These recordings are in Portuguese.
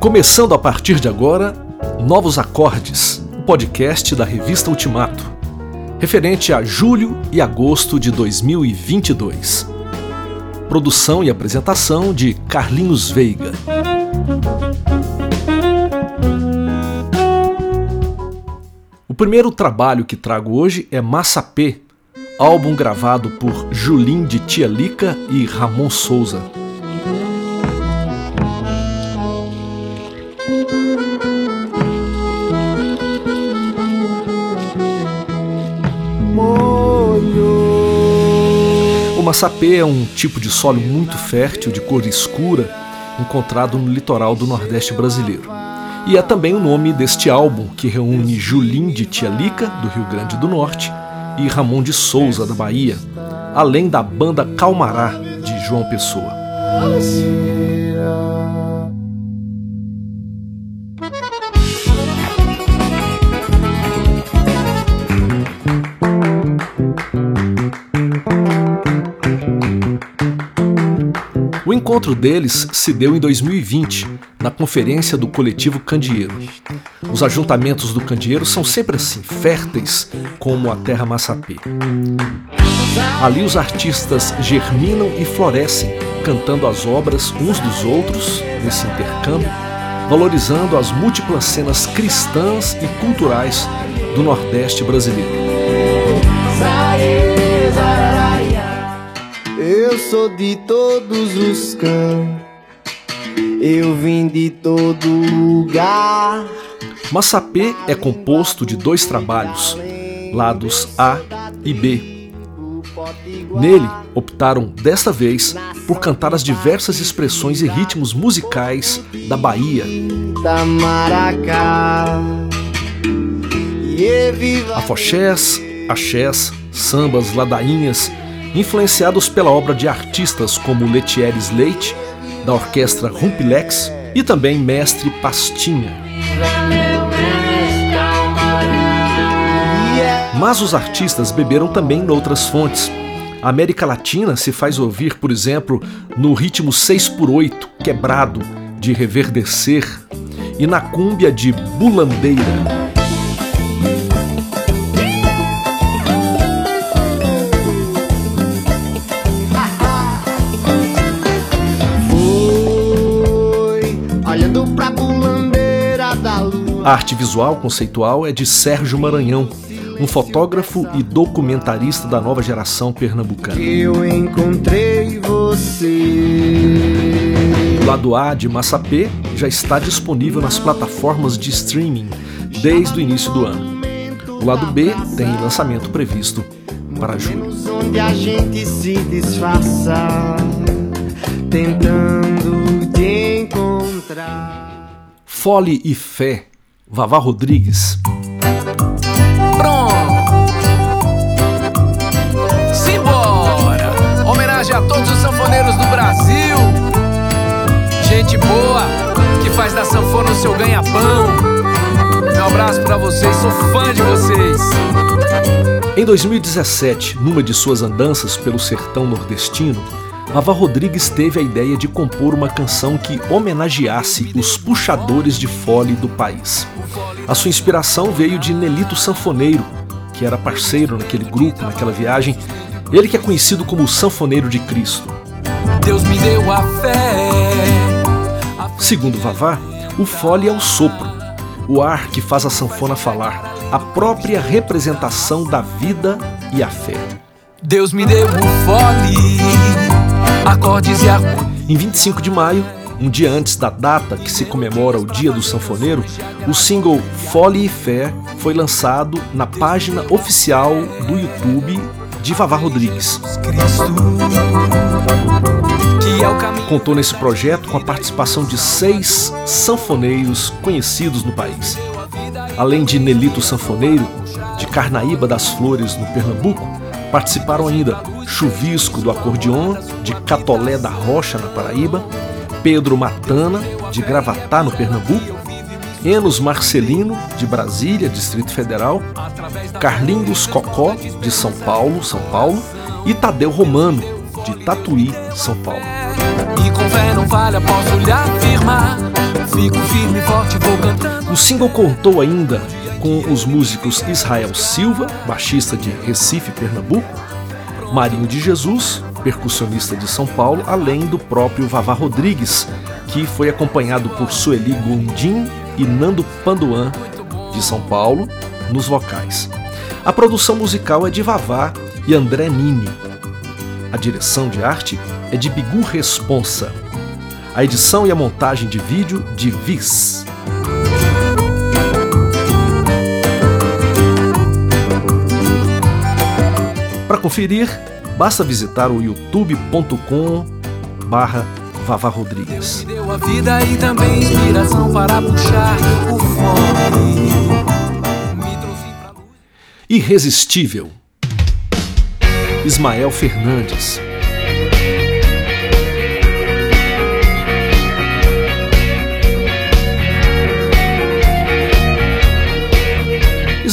Começando a partir de agora, Novos Acordes, o podcast da revista Ultimato, referente a julho e agosto de 2022. Produção e apresentação de Carlinhos Veiga. O primeiro trabalho que trago hoje é Massapê, álbum gravado por Julim de Tia Lica e Ramon Souza. O massapê é um tipo de solo muito fértil, de cor escura, encontrado no litoral do Nordeste brasileiro. E é também o nome deste álbum que reúne Julim de Tia Lica, do Rio Grande do Norte, e Ramon de Souza, da Bahia, além da banda Calmará, de João Pessoa. Encontro deles se deu em 2020, na conferência do coletivo Candeeiro. Os ajuntamentos do Candeeiro são sempre assim, férteis como a terra massapê. Ali os artistas germinam e florescem, cantando as obras uns dos outros nesse intercâmbio, valorizando as múltiplas cenas cristãs e culturais do Nordeste brasileiro. Sou de todos os cantos, eu vim de todo lugar. Massapê é composto de dois trabalhos, lados A e B. Nele, optaram desta vez por cantar as diversas expressões e ritmos musicais da Bahia. Afoxés, axés, sambas, ladainhas, influenciados pela obra de artistas como Letieres Leite, da orquestra Rumpilex, e também Mestre Pastinha. Mas os artistas beberam também noutras fontes. A América Latina se faz ouvir, por exemplo, no ritmo 6x8, quebrado, de reverdecer, e na cúmbia de bulandeira. A arte visual conceitual é de Sérgio Maranhão, um fotógrafo e documentarista da nova geração pernambucana. Eu encontrei você. O lado A de Massapê já está disponível nas plataformas de streaming desde o início do ano. O lado B tem lançamento previsto para julho. Onde a gente se disfarça, tentando te encontrar. Fole e Fé Vavá Rodrigues. Pronto! Simbora! Homenagem a todos os sanfoneiros do Brasil. Gente boa que faz da sanfona o seu ganha-pão. Meu abraço para vocês, sou fã de vocês. Em 2017, numa de suas andanças pelo sertão nordestino, Vavá Rodrigues teve a ideia de compor uma canção que homenageasse os puxadores de fole do país. A sua inspiração veio de Nelito Sanfoneiro, que era parceiro naquele grupo, naquela viagem, ele que é conhecido como o Sanfoneiro de Cristo. Deus me deu a fé. Segundo Vavá, o fole é o sopro, o ar que faz a sanfona falar, a própria representação da vida e a fé. Deus me deu o fole, acordes e. Em 25 de maio, um dia antes da data que se comemora o Dia do Sanfoneiro, o single Fole e Fé foi lançado na página oficial do YouTube de Vavá Rodrigues. Contou nesse projeto com a participação de seis sanfoneiros conhecidos no país. Além de Nelito Sanfoneiro, de Carnaíba das Flores, no Pernambuco, participaram ainda. Chuvisco do Acordeon, de Catolé da Rocha, na Paraíba, Pedro Matana, de Gravatá, no Pernambuco, Enos Marcelino, de Brasília, Distrito Federal, Carlinhos Cocó, de São Paulo, São Paulo, e Tadeu Romano, de Tatuí, São Paulo. O single contou ainda com os músicos Israel Silva, baixista de Recife, Pernambuco, Marinho de Jesus, percussionista de São Paulo, além do próprio Vavá Rodrigues, que foi acompanhado por Sueli Gondim e Nando Panduan, de São Paulo, nos vocais. A produção musical é de Vavá e André Nini. A direção de arte é de Bigu Responsa. A edição e a montagem de vídeo de Vis. Conferir, basta visitar o youtube.com barra Vavá Rodrigues. Deu a vida e também inspiração para puxar o. Me trouxe pra luz. Irresistível. Ismael Fernandes.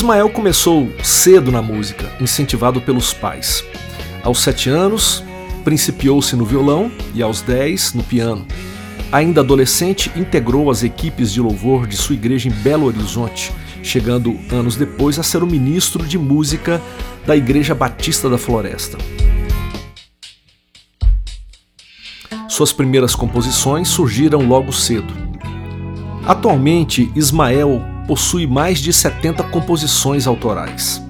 Ismael começou cedo na música, incentivado pelos pais. Aos sete anos, principiou-se no violão e aos dez no piano. Ainda adolescente, integrou as equipes de louvor de sua igreja em Belo Horizonte, chegando anos depois a ser o ministro de música da Igreja Batista da Floresta. Suas primeiras composições surgiram logo cedo. Atualmente, Ismael possui mais de 70 composições autorais.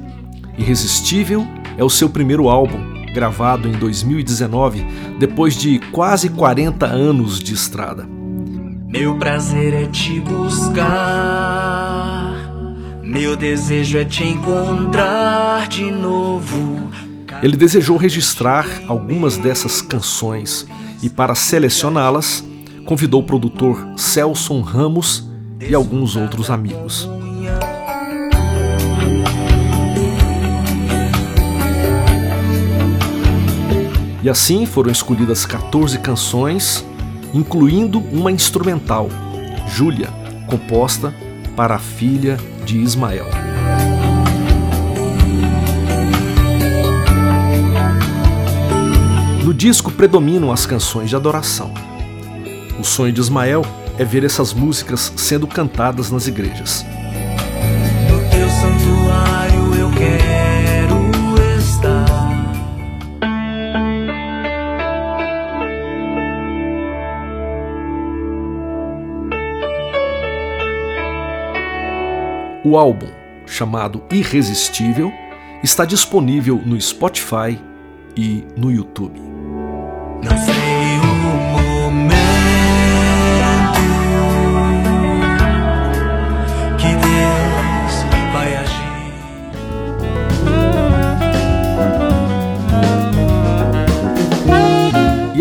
Irresistível é o seu primeiro álbum, gravado em 2019, depois de quase 40 anos de estrada. Meu prazer é te buscar. Meu desejo é te encontrar de novo. Ele desejou registrar algumas dessas canções e, para selecioná-las, convidou o produtor Celson Ramos e alguns outros amigos. E assim foram escolhidas 14 canções, incluindo uma instrumental, Júlia, composta para a filha de Ismael. No disco predominam as canções de adoração. O sonho de Ismael é ver essas músicas sendo cantadas nas igrejas. No teu santuário eu quero estar. O álbum, chamado Irresistível, está disponível no Spotify e no YouTube. Não sei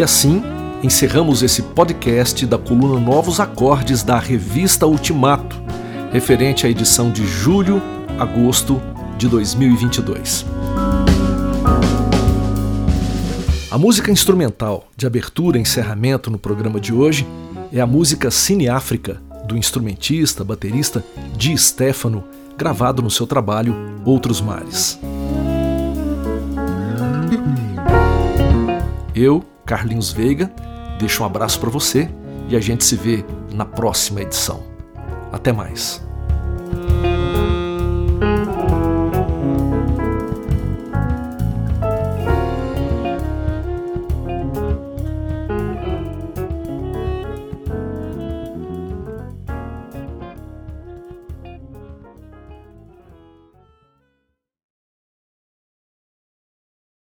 assim, encerramos esse podcast da coluna Novos Acordes da revista Ultimato, referente à edição de julho, agosto de 2022. A música instrumental de abertura e encerramento no programa de hoje é a música Cine África, do instrumentista, baterista Di Stefano, gravado no seu trabalho Outros Mares. Eu, Carlinhos Veiga, deixo um abraço para você e a gente se vê na próxima edição. Até mais.